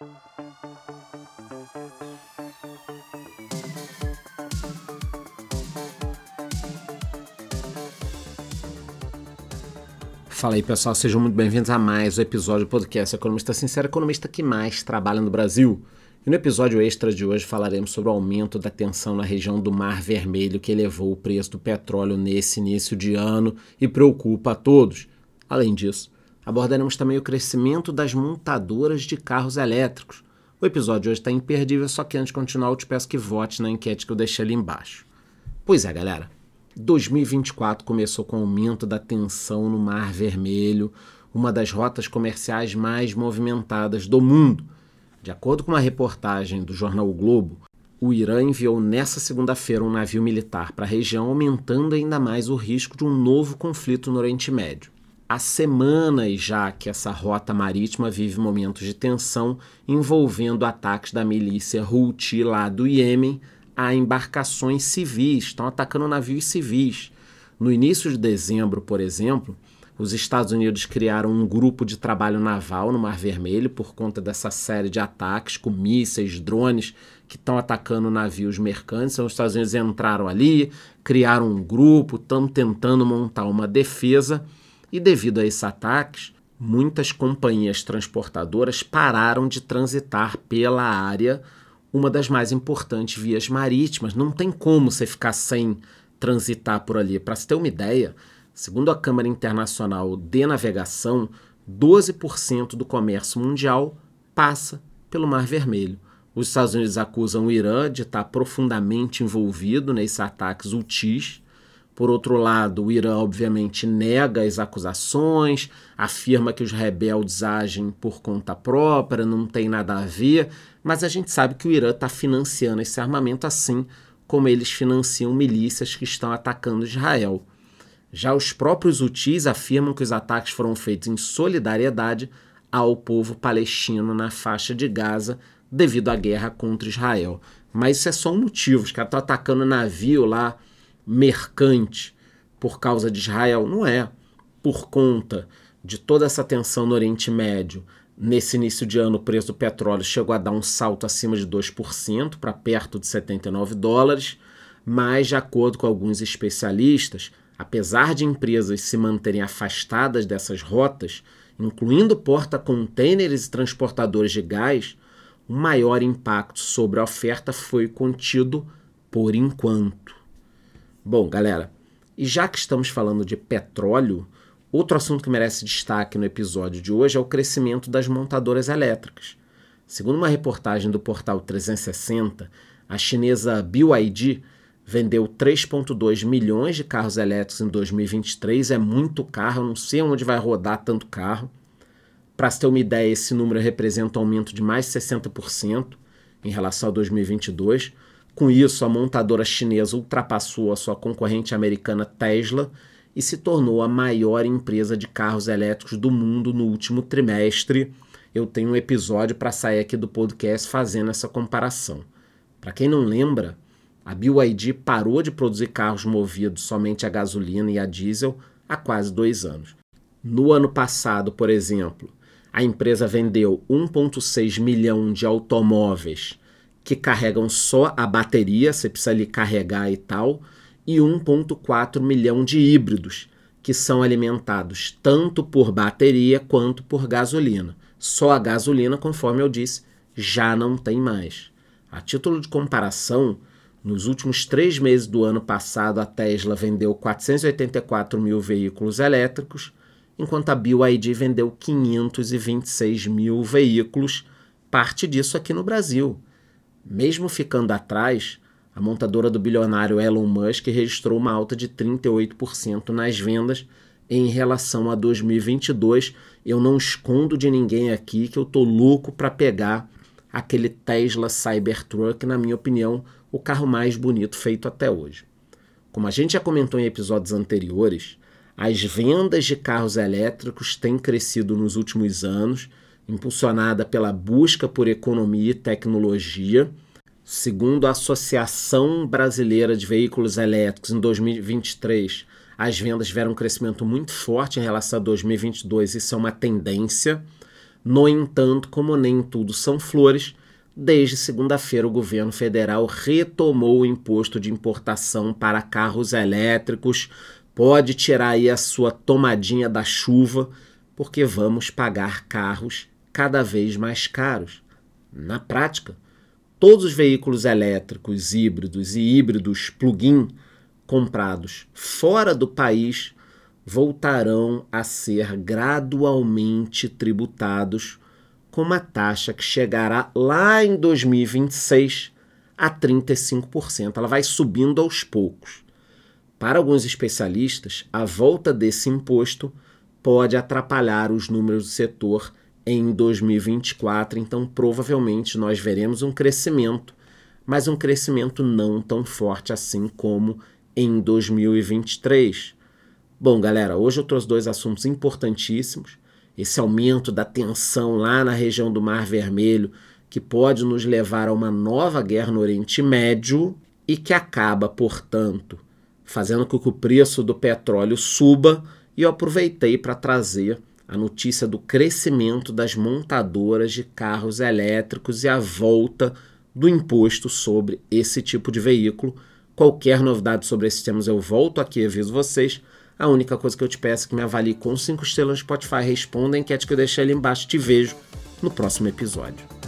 Fala aí pessoal, sejam muito bem-vindos a mais um episódio do podcast Economista Sincero, economista que mais trabalha no Brasil. E no episódio extra de hoje falaremos sobre o aumento da tensão na região do Mar Vermelho que elevou o preço do petróleo nesse início de ano e preocupa a todos. Além disso, abordaremos também o crescimento das montadoras de carros elétricos. O episódio hoje está imperdível, só que antes de continuar eu te peço que vote na enquete que eu deixei ali embaixo. Pois é, galera. 2024 começou com o aumento da tensão no Mar Vermelho, uma das rotas comerciais mais movimentadas do mundo. De acordo com uma reportagem do jornal o Globo, o Irã enviou nesta segunda-feira um navio militar para a região, aumentando ainda mais o risco de um novo conflito no Oriente Médio. Há semanas já que essa rota marítima vive momentos de tensão envolvendo ataques da milícia Houthi lá do Iêmen a embarcações civis, estão atacando navios civis. No início de dezembro, por exemplo, os Estados Unidos criaram um grupo de trabalho naval no Mar Vermelho por conta dessa série de ataques com mísseis, drones que estão atacando navios mercantes. Então, os Estados Unidos entraram ali, criaram um grupo, estão tentando montar uma defesa. E devido a esses ataques, muitas companhias transportadoras pararam de transitar pela área uma das mais importantes vias marítimas. Não tem como você ficar sem transitar por ali. Para se ter uma ideia, segundo a Câmara Internacional de Navegação, 12% do comércio mundial passa pelo Mar Vermelho. Os Estados Unidos acusam o Irã de estar profundamente envolvido nesses ataques UTIs. Por outro lado, o Irã obviamente nega as acusações, afirma que os rebeldes agem por conta própria, não tem nada a ver, mas a gente sabe que o Irã está financiando esse armamento assim como eles financiam milícias que estão atacando Israel. Já os próprios Houthis afirmam que os ataques foram feitos em solidariedade ao povo palestino na faixa de Gaza devido à guerra contra Israel. Mas isso é só um motivo. Os caras estão atacando navio lá mercante por causa de Israel. Não é. Por conta de toda essa tensão no Oriente Médio, nesse início de ano o preço do petróleo chegou a dar um salto acima de 2% para perto de 79 dólares, mas de acordo com alguns especialistas, apesar de empresas se manterem afastadas dessas rotas, incluindo porta-contêineres e transportadores de gás, o maior impacto sobre a oferta foi contido por enquanto. Bom, galera, e já que estamos falando de petróleo, outro assunto que merece destaque no episódio de hoje é o crescimento das montadoras elétricas. Segundo uma reportagem do portal 360, a chinesa BYD vendeu 3,2 milhões de carros elétricos em 2023. É muito carro, não sei onde vai rodar tanto carro. Para se ter uma ideia, esse número representa um aumento de mais de 60% em relação a 2022. Com isso, a montadora chinesa ultrapassou a sua concorrente americana Tesla e se tornou a maior empresa de carros elétricos do mundo no último trimestre. Eu tenho um episódio para sair aqui do podcast fazendo essa comparação. Para quem não lembra, a BYD parou de produzir carros movidos somente a gasolina e a diesel há quase dois anos. No ano passado, por exemplo, a empresa vendeu 1,6 milhão de automóveis que carregam só a bateria, você precisa ali carregar e tal, e 1,4 milhão de híbridos, que são alimentados tanto por bateria quanto por gasolina. Só a gasolina, conforme eu disse, já não tem mais. A título de comparação, nos últimos três meses do ano passado, a Tesla vendeu 484 mil veículos elétricos, enquanto a BYD vendeu 526 mil veículos, parte disso aqui no Brasil. Mesmo ficando atrás, a montadora do bilionário Elon Musk registrou uma alta de 38% nas vendas em relação a 2022. Eu não escondo de ninguém aqui que eu tô louco para pegar aquele Tesla Cybertruck, na minha opinião, o carro mais bonito feito até hoje. Como a gente já comentou em episódios anteriores, as vendas de carros elétricos têm crescido nos últimos anos impulsionada pela busca por economia e tecnologia. Segundo a Associação Brasileira de Veículos Elétricos, em 2023, as vendas tiveram um crescimento muito forte em relação a 2022, isso é uma tendência. No entanto, como nem tudo são flores, desde segunda-feira o governo federal retomou o imposto de importação para carros elétricos. Pode tirar aí a sua tomadinha da chuva, porque vamos pagar carros cada vez mais caros. Na prática, todos os veículos elétricos, híbridos e híbridos plug-in comprados fora do país voltarão a ser gradualmente tributados com uma taxa que chegará lá em 2026 a 35%. Ela vai subindo aos poucos. Para alguns especialistas, a volta desse imposto pode atrapalhar os números do setor em 2024, então provavelmente nós veremos um crescimento, mas um crescimento não tão forte assim como em 2023. Bom, galera, hoje eu trouxe dois assuntos importantíssimos. Esse aumento da tensão lá na região do Mar Vermelho, que pode nos levar a uma nova guerra no Oriente Médio e que acaba, portanto, fazendo com que o preço do petróleo suba. E eu aproveitei para trazer a notícia do crescimento das montadoras de carros elétricos e a volta do imposto sobre esse tipo de veículo. Qualquer novidade sobre esses temas eu volto aqui e aviso vocês. A única coisa que eu te peço é que me avalie com 5 estrelas no Spotify, responda a enquete que eu deixei ali embaixo. Te vejo no próximo episódio.